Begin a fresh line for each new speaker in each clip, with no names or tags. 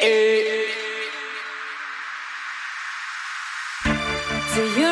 Eh. Do
you.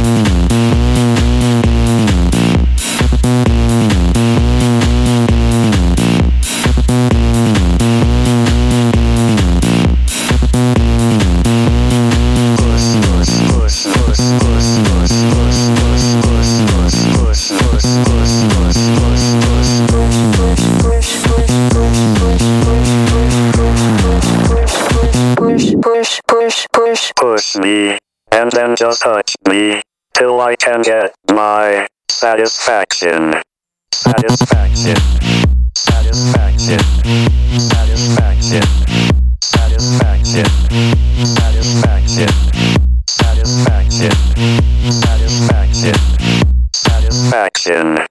Just touch me till I can get my satisfaction. Satisfaction. Satisfaction. Satisfaction. Satisfaction. Satisfaction. Satisfaction. Satisfaction. Satisfaction.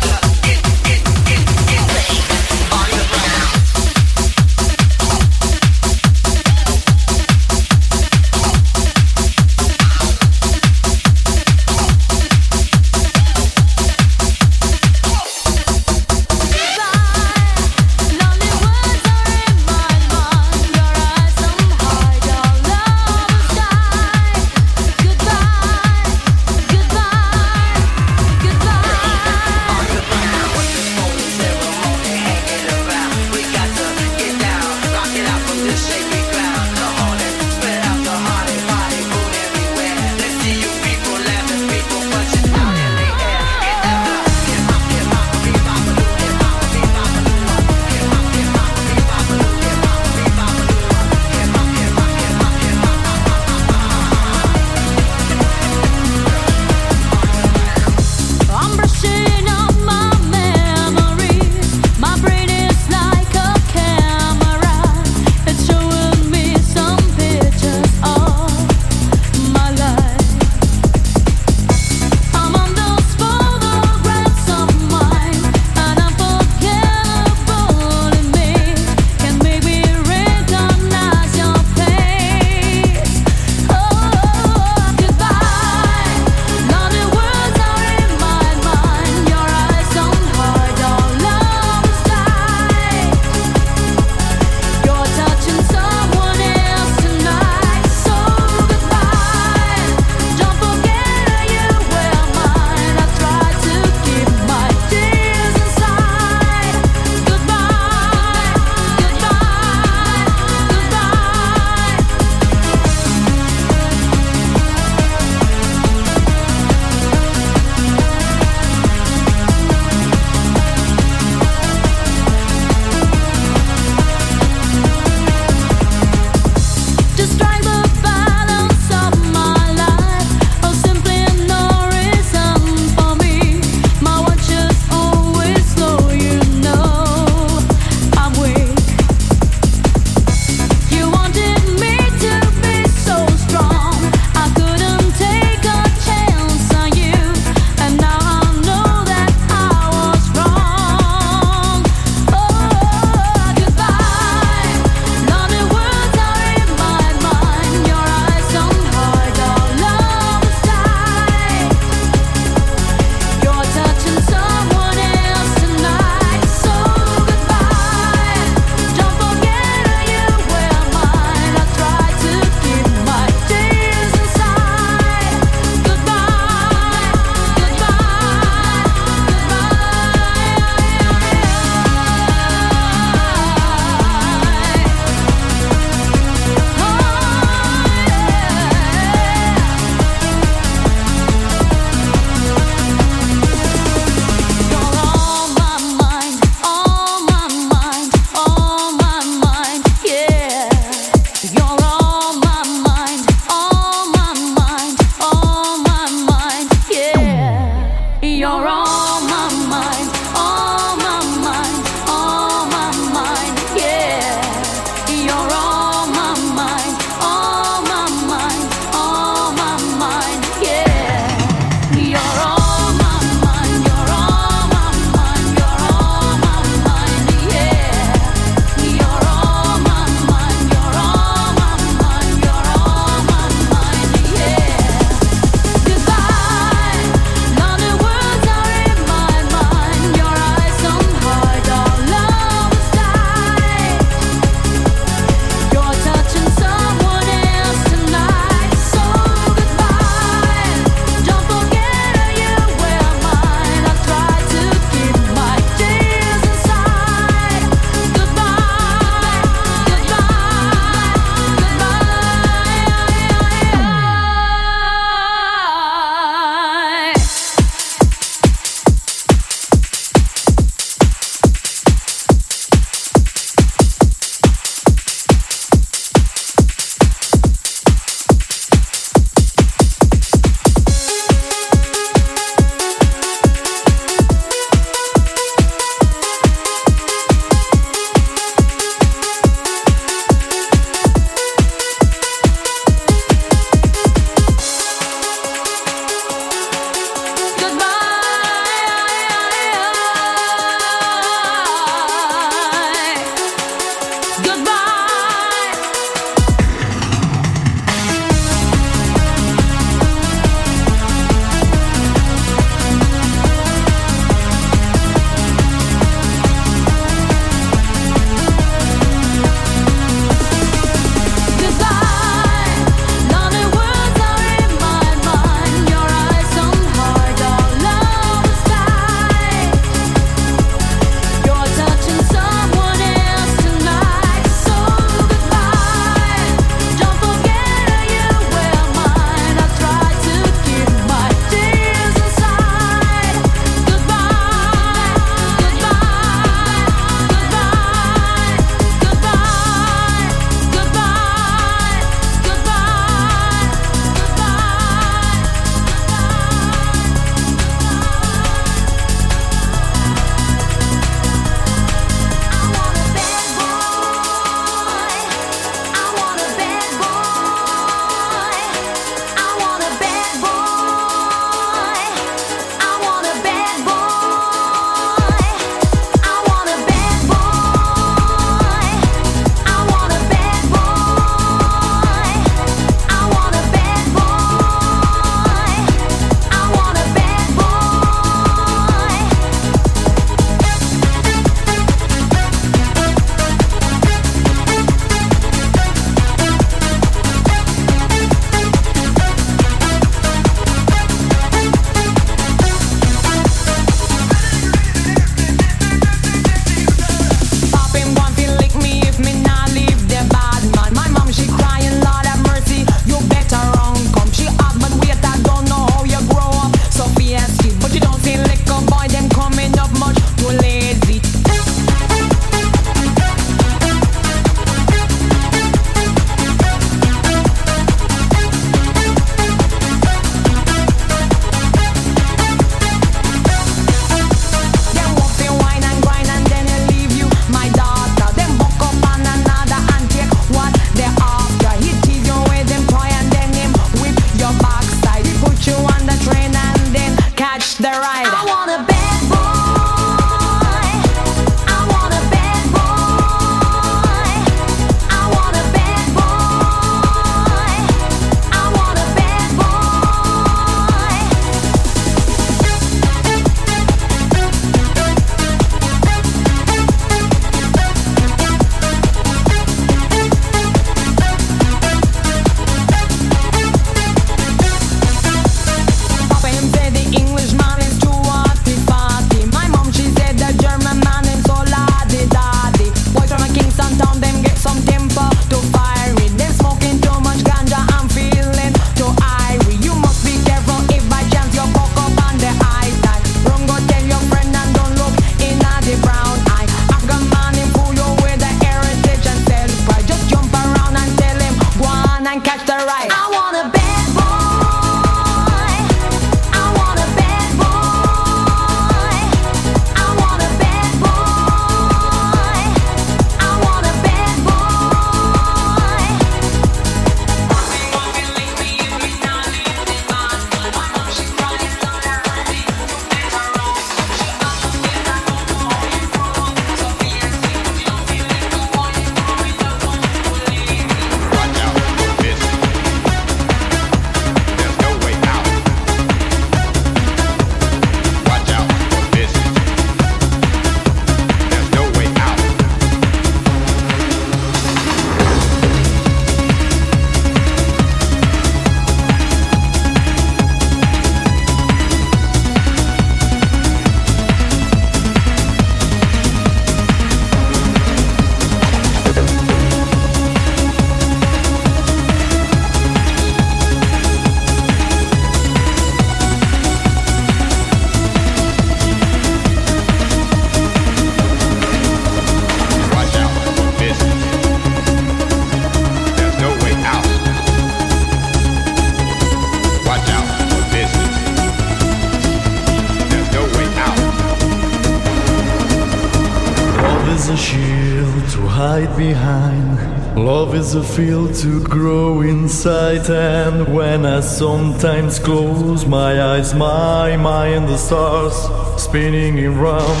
was a
field to grow inside, and when I sometimes close my eyes, my mind, the stars spinning around.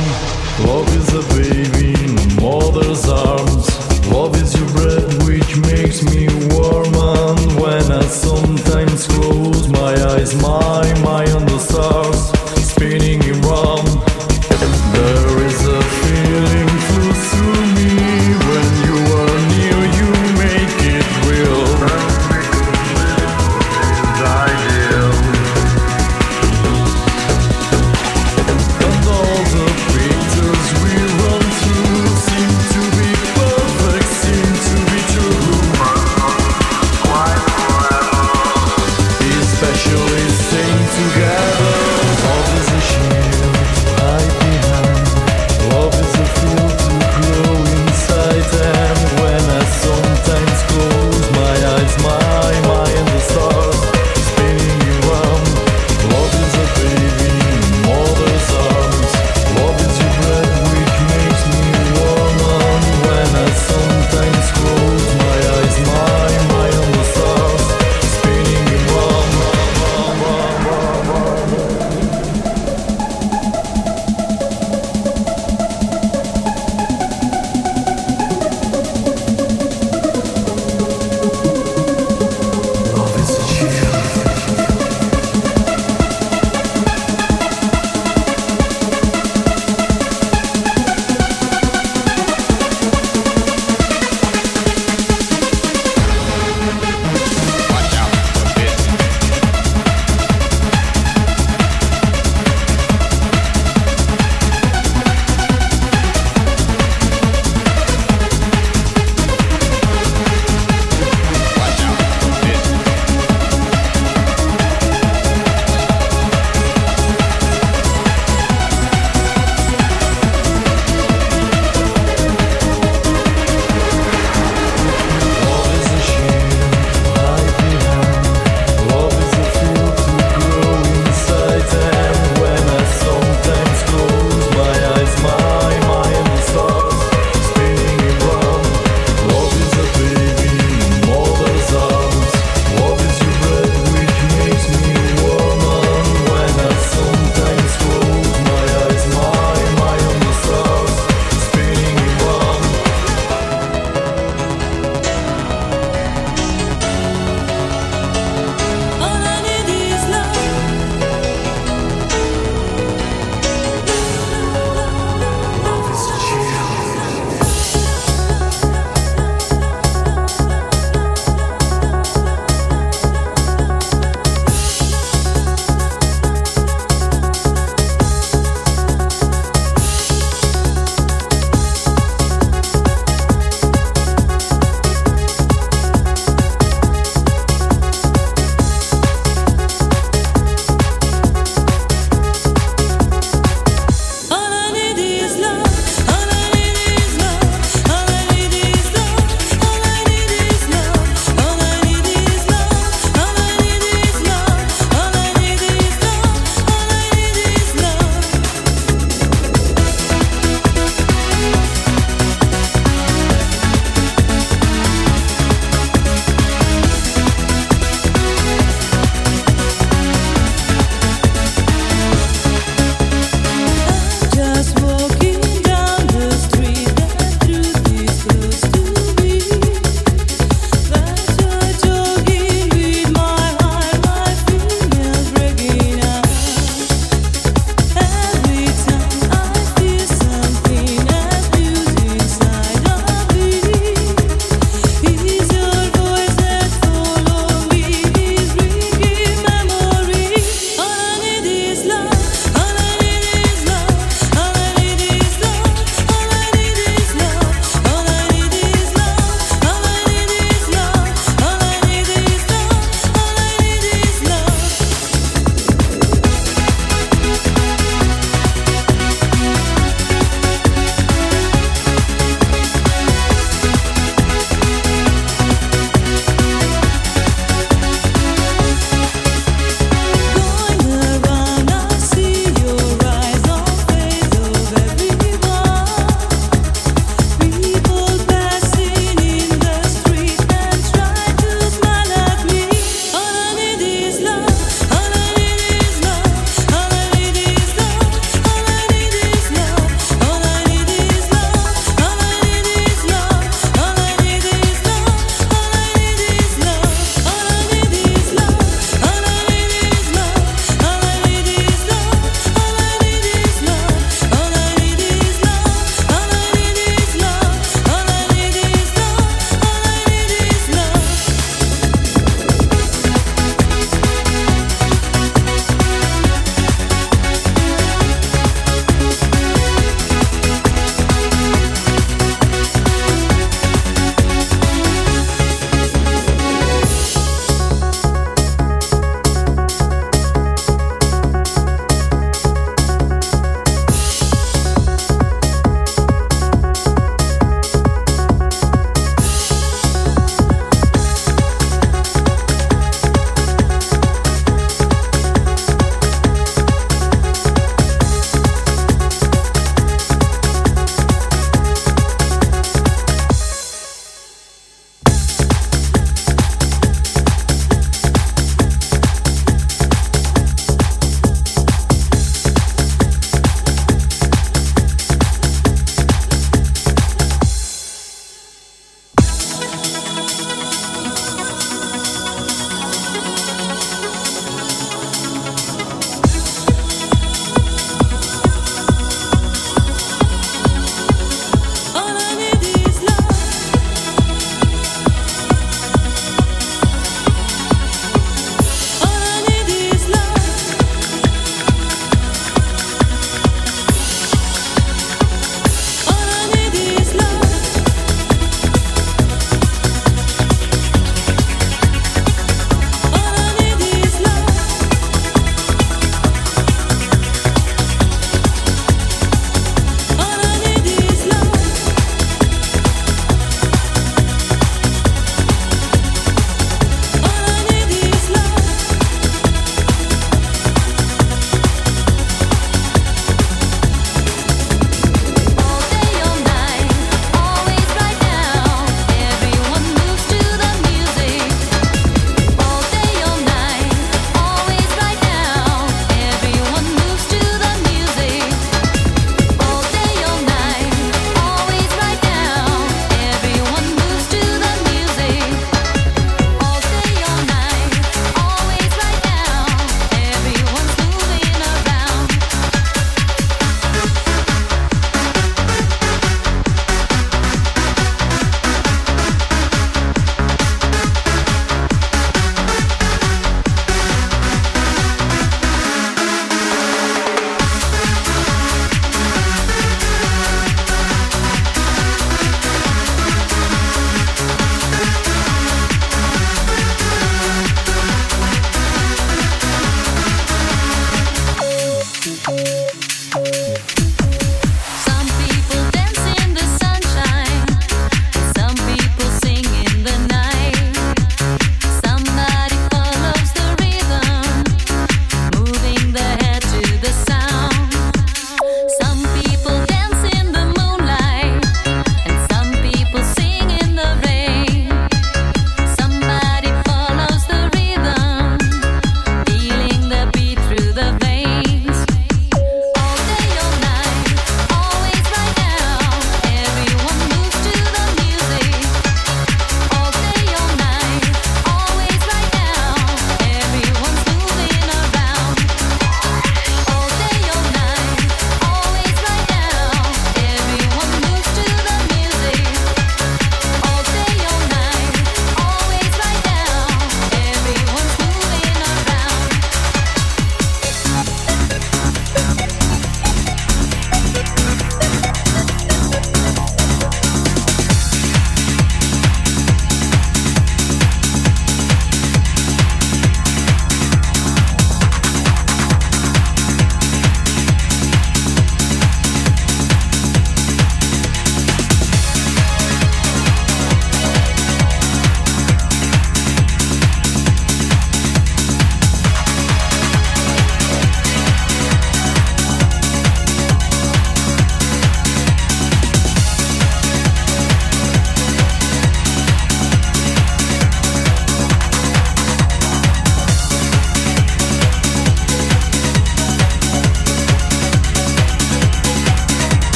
Love is a